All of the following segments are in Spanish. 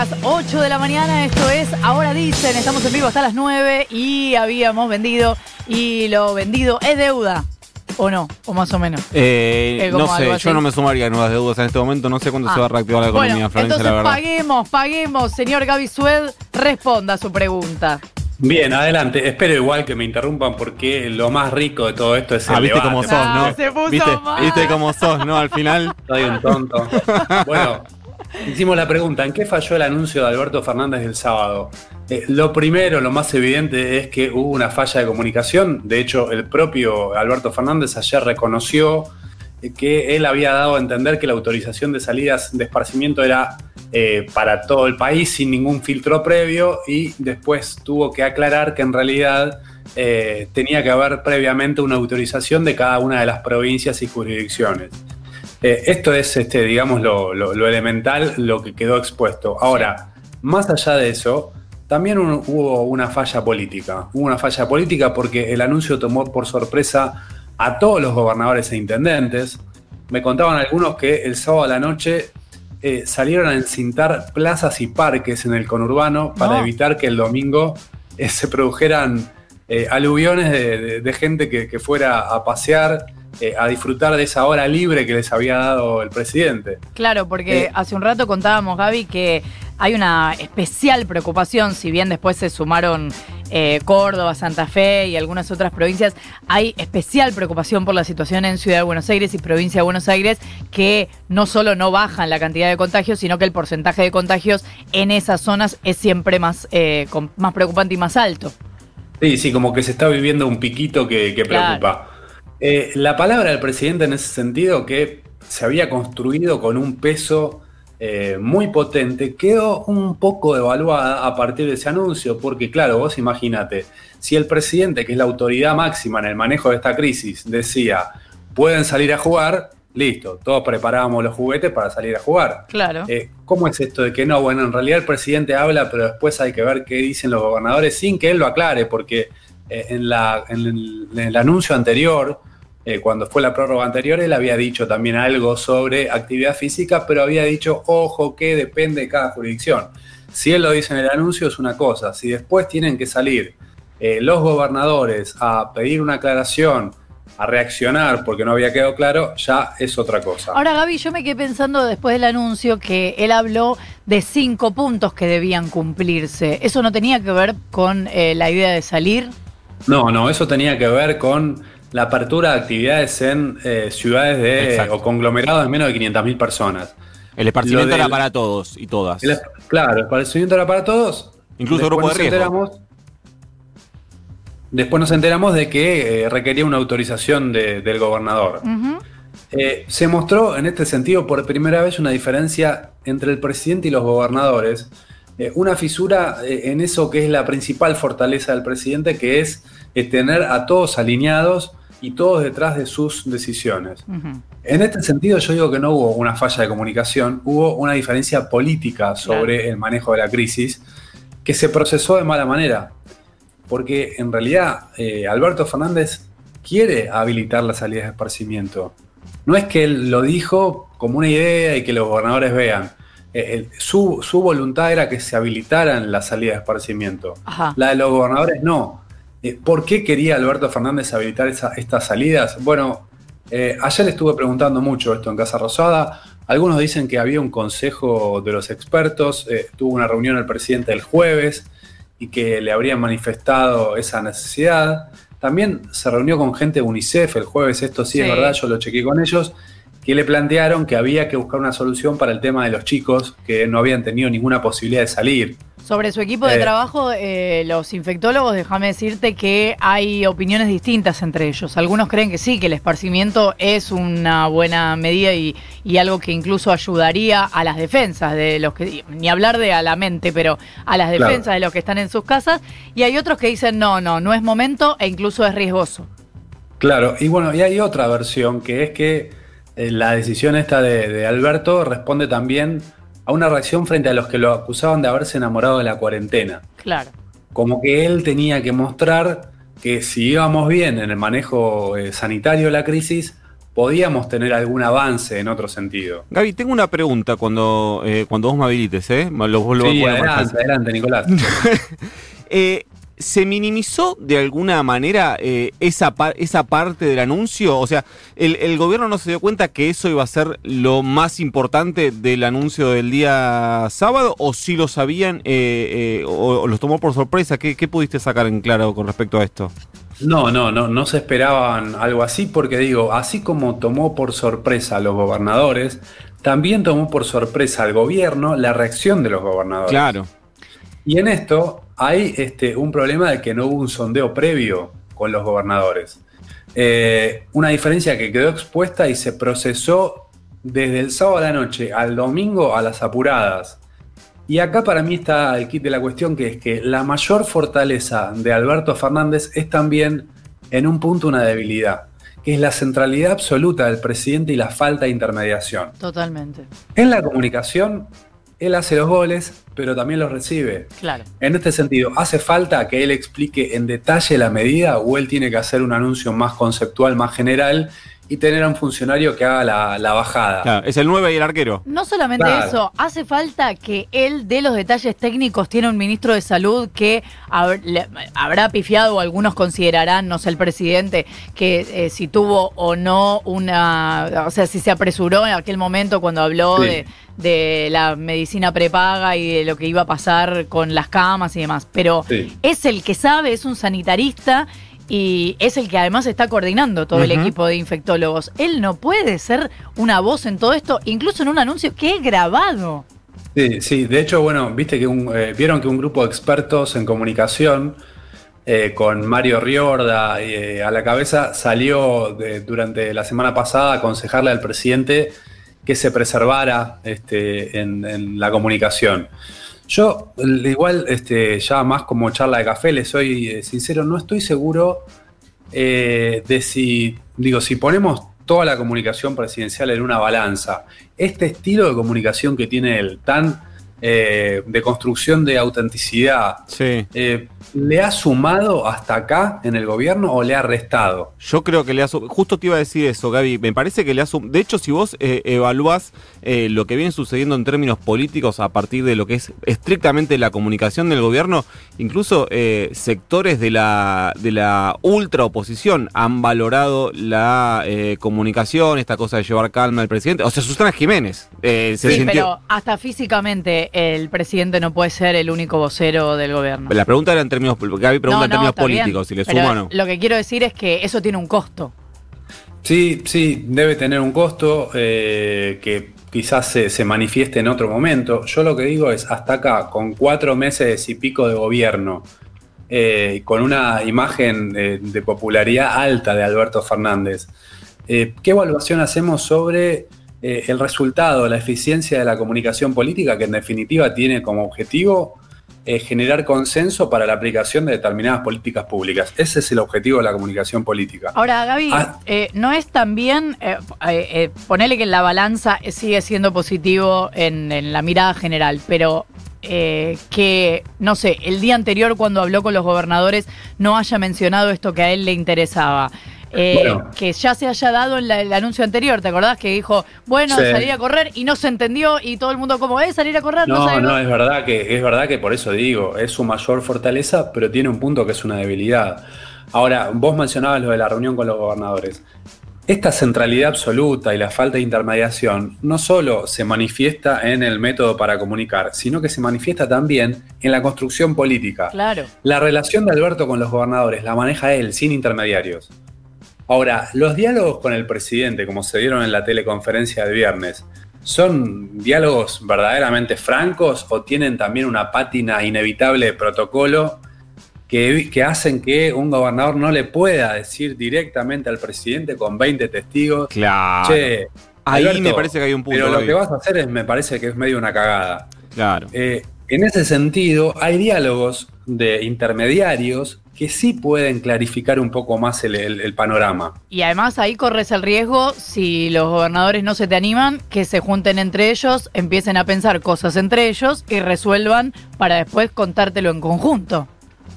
las 8 de la mañana, esto es Ahora Dicen, estamos en vivo hasta las 9 y habíamos vendido y lo vendido es deuda. ¿O no? ¿O más o menos? Eh, Eh, no sé, así. yo no me sumaría a nuevas deudas en este momento. No sé cuándo Ah. se va a reactivar la economía, bueno, Florencia, entonces la verdad. paguemos, paguemos. Señor Gaby Sued, responda a su pregunta. Bien, adelante. Espero igual que me interrumpan porque lo más rico de todo esto es el Ah, viste debate. cómo sos, Ah, ¿no? se puso ¿Viste, viste cómo sos, ¿no? Al final. Soy un tonto. Bueno, hicimos la pregunta, ¿en qué falló el anuncio de Alberto Fernández del sábado? Eh, lo primero, lo más evidente es que hubo una falla de comunicación. De hecho, el propio Alberto Fernández ayer reconoció eh, que él había dado a entender que la autorización de salidas de esparcimiento era eh, para todo el país sin ningún filtro previo y después tuvo que aclarar que en realidad tenía que haber previamente una autorización de cada una de las provincias y jurisdicciones. Eh, esto es, este, digamos, lo, lo- lo elemental, lo que quedó expuesto. Ahora, más allá de eso, también un- hubo una falla política. Hubo una falla política porque el anuncio tomó por sorpresa a todos los gobernadores e intendentes. Me contaban algunos que el sábado a la noche eh, salieron a encintar plazas y parques en el conurbano para No. evitar que el domingo eh, se produjeran eh, aluviones de, de- de gente que, que fuera a pasear, eh, a disfrutar de esa hora libre que les había dado el presidente. Claro, porque Eh. hace un rato contábamos, Gaby, que hay una especial preocupación, si bien después se sumaron eh, Córdoba, Santa Fe y algunas otras provincias, hay especial preocupación por la situación en Ciudad de Buenos Aires y provincia de Buenos Aires, que no solo no bajan la cantidad de contagios, sino que el porcentaje de contagios en esas zonas es siempre más, más preocupante y más alto. Sí, sí, como que se está viviendo un piquito que, que Claro. preocupa. Eh, la palabra del presidente en ese sentido, que se había construido con un peso eh, muy potente, quedó un poco devaluada a partir de ese anuncio, porque claro, vos imagínate, si el presidente, que es la autoridad máxima en el manejo de esta crisis, decía, pueden salir a jugar, listo, todos preparábamos los juguetes para salir a jugar. Claro. Eh, ¿Cómo es esto de que no? Bueno, en realidad el presidente habla, pero después hay que ver qué dicen los gobernadores sin que él lo aclare, porque eh, en, la- en el, en el anuncio anterior, eh, cuando fue la prórroga anterior, él había dicho también algo sobre actividad física, pero había dicho, ojo, que depende de cada jurisdicción. Si él lo dice en el anuncio es una cosa, si después tienen que salir eh, los gobernadores a pedir una aclaración, a reaccionar porque no había quedado claro, ya es otra cosa. Ahora, Gaby, yo me quedé pensando después del anuncio que él habló de cinco puntos que debían cumplirse. ¿Eso no tenía que ver con eh, la idea de salir? No, no, eso tenía que ver con la apertura de actividades en eh, ciudades de, Exacto. o conglomerados de menos de 500.000 personas. El esparcimiento del- era para todos y todas. El- claro, el esparcimiento era para todos. Incluso grupo de riesgo. enteramos- Después nos enteramos de que eh, requería una autorización de- del gobernador. Eh, se mostró en este sentido por primera vez una diferencia entre el presidente y los gobernadores, eh, una fisura eh, en eso que es la principal fortaleza del presidente, que es tener a todos alineados y todos detrás de sus decisiones. En este sentido yo digo que no hubo una falla de comunicación, hubo una diferencia política sobre el manejo de la crisis que se procesó de mala manera, porque en realidad eh, Alberto Fernández quiere habilitar las salidas de esparcimiento. No es que él lo dijo como una idea y que los gobernadores vean. Eh, el- su, su voluntad era que se habilitaran las salidas de esparcimiento. Ajá. La de los gobernadores no. Eh, ¿Por qué quería Alberto Fernández habilitar esa- estas salidas? Bueno, eh, ayer estuve preguntando mucho esto en Casa Rosada. Algunos dicen que había un consejo de los expertos, eh, tuvo una reunión el presidente el jueves y que le habrían manifestado esa necesidad. También se reunió con gente de UNICEF el jueves, esto sí, Sí. es verdad, yo lo chequeé con ellos, que le plantearon que había que buscar una solución para el tema de los chicos que no habían tenido ninguna posibilidad de salir. Sobre su equipo de Eh. trabajo, eh, los infectólogos, déjame decirte que hay opiniones distintas entre ellos. Algunos creen que sí, que el esparcimiento es una buena medida y, y algo que incluso ayudaría a las defensas de los que, ni hablar de a la mente, pero a las Claro. defensas de los que están en sus casas. Y hay otros que dicen, no, no, no es momento e incluso es riesgoso. Claro, y bueno, y hay otra versión que es que eh, la decisión esta de, de Alberto responde también a una reacción frente a los que lo acusaban de haberse enamorado de la cuarentena. Claro. Como que él tenía que mostrar que si íbamos bien en el manejo eh, sanitario de la crisis, podíamos tener algún avance en otro sentido. Gaby, tengo una pregunta cuando, eh, cuando vos me habilites, ¿eh? Lo, lo, sí, adelante, adelante, Nicolás. eh, ¿Se minimizó de alguna manera eh, esa, esa parte del anuncio? O sea, el, el, gobierno no se dio cuenta que eso iba a ser lo más importante del anuncio del día sábado, o si lo sabían eh, eh, o, o, los tomó por sorpresa. ¿Qué, ¿Qué, pudiste sacar en claro con respecto a esto? No, no, no, no se esperaban algo así, porque digo, así como tomó por sorpresa a los gobernadores, también tomó por sorpresa al gobierno la reacción de los gobernadores. Claro. Y en esto hay este, un problema de que no hubo un sondeo previo con los gobernadores. Eh, una diferencia que quedó expuesta y se procesó desde el sábado a la noche al domingo a las apuradas. Y acá para mí está el kit de la cuestión, que es que la mayor fortaleza de Alberto Fernández es también en un punto una debilidad, que es la centralidad absoluta del presidente y la falta de intermediación. Totalmente. En la comunicación, él hace los goles, pero también los recibe. Claro. En este sentido, ¿hace falta que él explique en detalle la medida o él tiene que hacer un anuncio más conceptual, más general y tener a un funcionario que haga la, la bajada? Claro, es el 9 y el arquero. No solamente Claro. eso, hace falta que él dé los detalles técnicos. Tiene un ministro de salud que hab- le- habrá pifiado, o algunos considerarán, no sé, el presidente, que eh, si tuvo o no una. O sea, si se apresuró en aquel momento cuando habló Sí. de, de la medicina prepaga y de lo que iba a pasar con las camas y demás. Pero Sí. es el que sabe, es un sanitarista. Y es el que además está coordinando todo el equipo de infectólogos. Él no puede ser una voz en todo esto, incluso en un anuncio que es grabado. Sí, sí, de hecho, bueno, viste que un, eh, vieron que un grupo de expertos en comunicación eh, con Mario Riorda eh, a la cabeza salió de- durante la semana pasada a aconsejarle al presidente que se preservara este, en, en la comunicación. Yo, igual, este, ya más como charla de café, le soy eh, sincero, no estoy seguro eh, de si, digo, si ponemos toda la comunicación presidencial en una balanza, este estilo de comunicación que tiene él, tan eh, de construcción de autenticidad, Sí. eh, ¿le ha sumado hasta acá en el gobierno o le ha restado? Yo creo que le ha sum- Justo te iba a decir eso, Gaby. Me parece que le ha sum- De hecho, si vos eh, evaluás eh, lo que viene sucediendo en términos políticos a partir de lo que es estrictamente la comunicación del gobierno, incluso eh, sectores de la, de la ultra oposición han valorado la eh, comunicación, esta cosa de llevar calma al presidente. O sea, Susana Jiménez eh, se sí, sintió. pero hasta físicamente el presidente no puede ser el único vocero del gobierno. La pregunta era en términos. Gaby pregunta No, en no, términos bien, políticos, si le pero suma o no. Lo que quiero decir es que eso tiene un costo. Sí, sí, debe tener un costo eh, que quizás se, se manifieste en otro momento. Yo lo que digo es, hasta acá, con cuatro meses y pico de gobierno, eh, con una imagen de popularidad alta de Alberto Fernández, eh, ¿qué evaluación hacemos sobre eh, el resultado, la eficiencia de la comunicación política, que en definitiva tiene como objetivo eh, generar consenso para la aplicación de determinadas políticas públicas? Ese es el objetivo de la comunicación política. Ahora, Gaby, Ah. eh, no es también, eh, eh, ponele que la balanza sigue siendo positivo en, en la mirada general, pero eh, que, no sé, el día anterior cuando habló con los gobernadores no haya mencionado esto que a él le interesaba. Eh, Bueno. Que ya se haya dado en la- el anuncio anterior, ¿te acordás? Que dijo, bueno, Sí. salir a correr y no se entendió y todo el mundo como, ¿eh? Salir a correr, no, No, salir a no, correr". es verdad que es verdad que por eso digo, es su mayor fortaleza, pero tiene un punto que es una debilidad. Ahora, vos mencionabas lo de la reunión con los gobernadores. Esta centralidad absoluta y la falta de intermediación no solo se manifiesta en el método para comunicar, sino que se manifiesta también en la construcción política. Claro. La relación de Alberto con los gobernadores la maneja él, sin intermediarios. Ahora, los diálogos con el presidente, como se dieron en la teleconferencia de viernes, ¿son diálogos verdaderamente francos o tienen también una pátina inevitable de protocolo que, que hacen que un gobernador no le pueda decir directamente al presidente con 20 testigos, Claro. che, Ahí Alberto, me parece que hay un punto. pero lo que vas a hacer es, me parece que es medio una cagada. Claro. Eh, en ese sentido, hay diálogos de intermediarios que sí pueden clarificar un poco más el, el- el panorama. Y además ahí corres el riesgo, si los gobernadores no se te animan, que se junten entre ellos, empiecen a pensar cosas entre ellos y resuelvan para después contártelo en conjunto.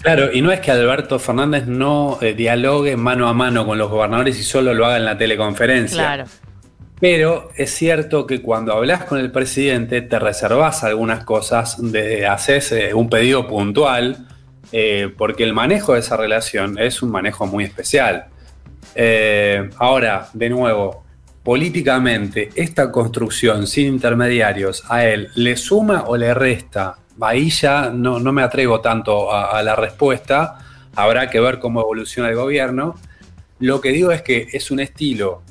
Claro, y no es que Alberto Fernández no eh, dialogue mano a mano con los gobernadores y solo lo haga en la teleconferencia. Claro. Pero es cierto que cuando hablas con el presidente te reservas algunas cosas, de, haces eh, un pedido puntual, eh, porque el manejo de esa relación es un manejo muy especial. ahora, de nuevo, políticamente, esta construcción sin intermediarios a él, ¿le suma o le resta? Ahí ya no, me atrevo tanto a, la respuesta, habrá que ver cómo evoluciona el gobierno. Lo que digo es que es un estilo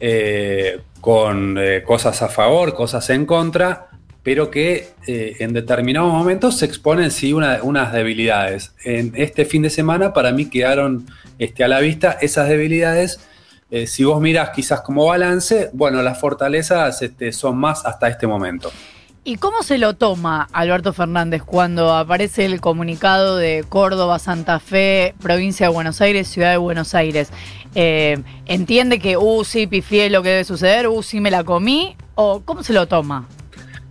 eh, con eh, cosas a favor, cosas en contra, pero que eh, en determinados momentos se exponen sí unas debilidades. En este fin de semana para mí quedaron este, a la vista esas debilidades eh, si vos miras quizás como balance, bueno, las fortalezas este, son más hasta este momento. ¿Y cómo se lo toma Alberto Fernández cuando aparece el comunicado de Córdoba, Santa Fe, provincia de Buenos Aires, ciudad de Buenos Aires? Eh, ¿Entiende que, uh, sí, pifié lo que debe suceder, uh, sí me la comí? ¿O cómo se lo toma?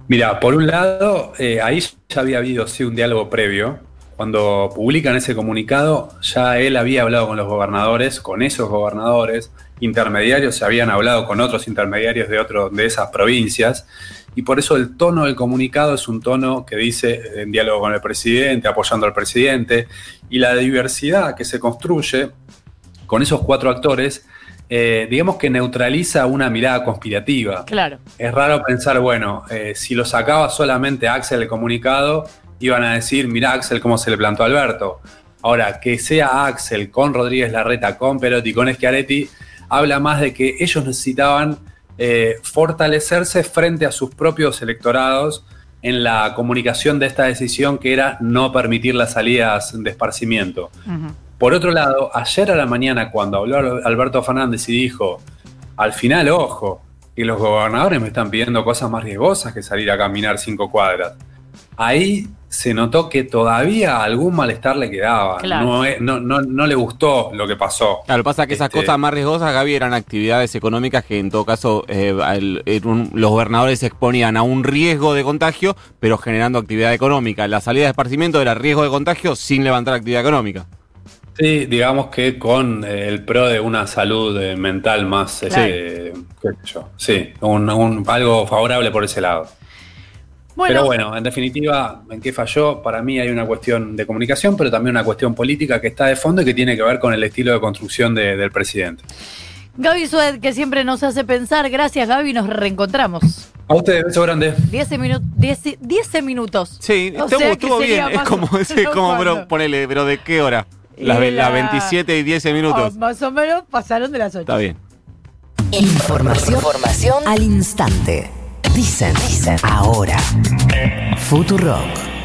Mira, por un lado, eh, ahí ya había habido sí un diálogo previo. Cuando publican ese comunicado, ya él había hablado con los gobernadores, con esos gobernadores, intermediarios se habían hablado con otros intermediarios de, otro, de esas provincias y por eso el tono del comunicado es un tono que dice en diálogo con el presidente, apoyando al presidente y la diversidad que se construye con esos cuatro actores, eh, digamos que neutraliza una mirada conspirativa. Claro. Es raro pensar, bueno, eh, si lo sacaba solamente Axel el comunicado, iban a decir, mira Axel cómo se le plantó a Alberto. Ahora, que sea Axel con Rodríguez Larreta, con Perotti, con Schiaretti, habla más de que ellos necesitaban eh, fortalecerse frente a sus propios electorados en la comunicación de esta decisión que era no permitir las salidas de esparcimiento. Por otro lado, ayer a la mañana cuando habló Alberto Fernández y dijo, al final, ojo, que los gobernadores me están pidiendo cosas más riesgosas que salir a caminar cinco cuadras. Ahí se notó que todavía algún malestar le quedaba. No, no, le gustó lo que pasó. Claro, pasa que esas este, cosas más riesgosas, Gaby, eran actividades económicas que en todo caso eh, los gobernadores se exponían a un riesgo de contagio, pero generando actividad económica. La salida de esparcimiento era riesgo de contagio sin levantar actividad económica. Sí, digamos que con eh, el pro de una salud eh, mental más, sí, sí algo favorable por ese lado. Pero bueno, en definitiva, ¿en qué falló? Para mí hay una cuestión de comunicación, pero también una cuestión política que está de fondo y que tiene que ver con el estilo de construcción del presidente. Gaby Sued, que siempre nos hace pensar. Gracias, Gaby. Nos reencontramos. A ustedes, beso grande. 10 minutos. Sí, estuvo, bien. Es como, como pero, ponele, pero ¿de qué hora? Las la, 27 y 10 minutos. Oh, más o menos pasaron de las 8. Está bien. Información, Información al instante. Dicen, dicen, ahora. Futurock.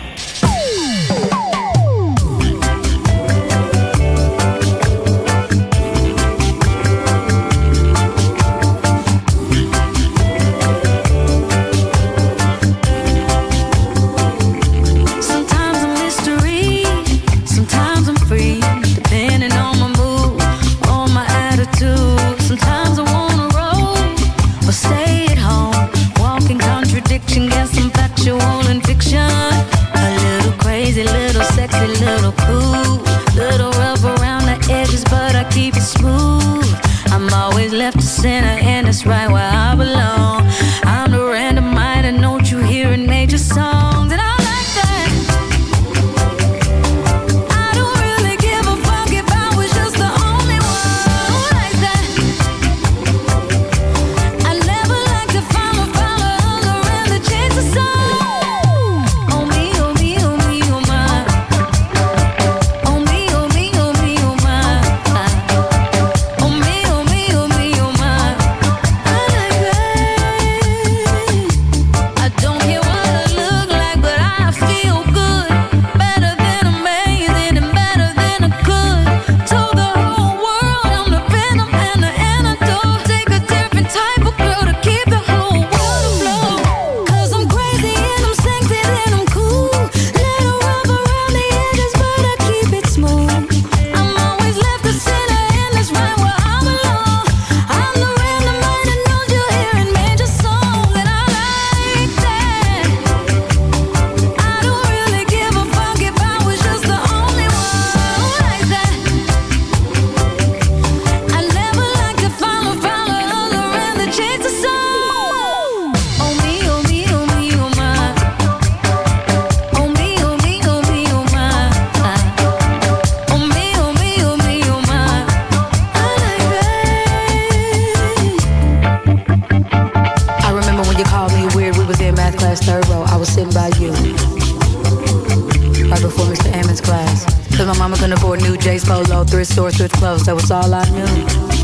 Thrift store, clothes. That was all I knew.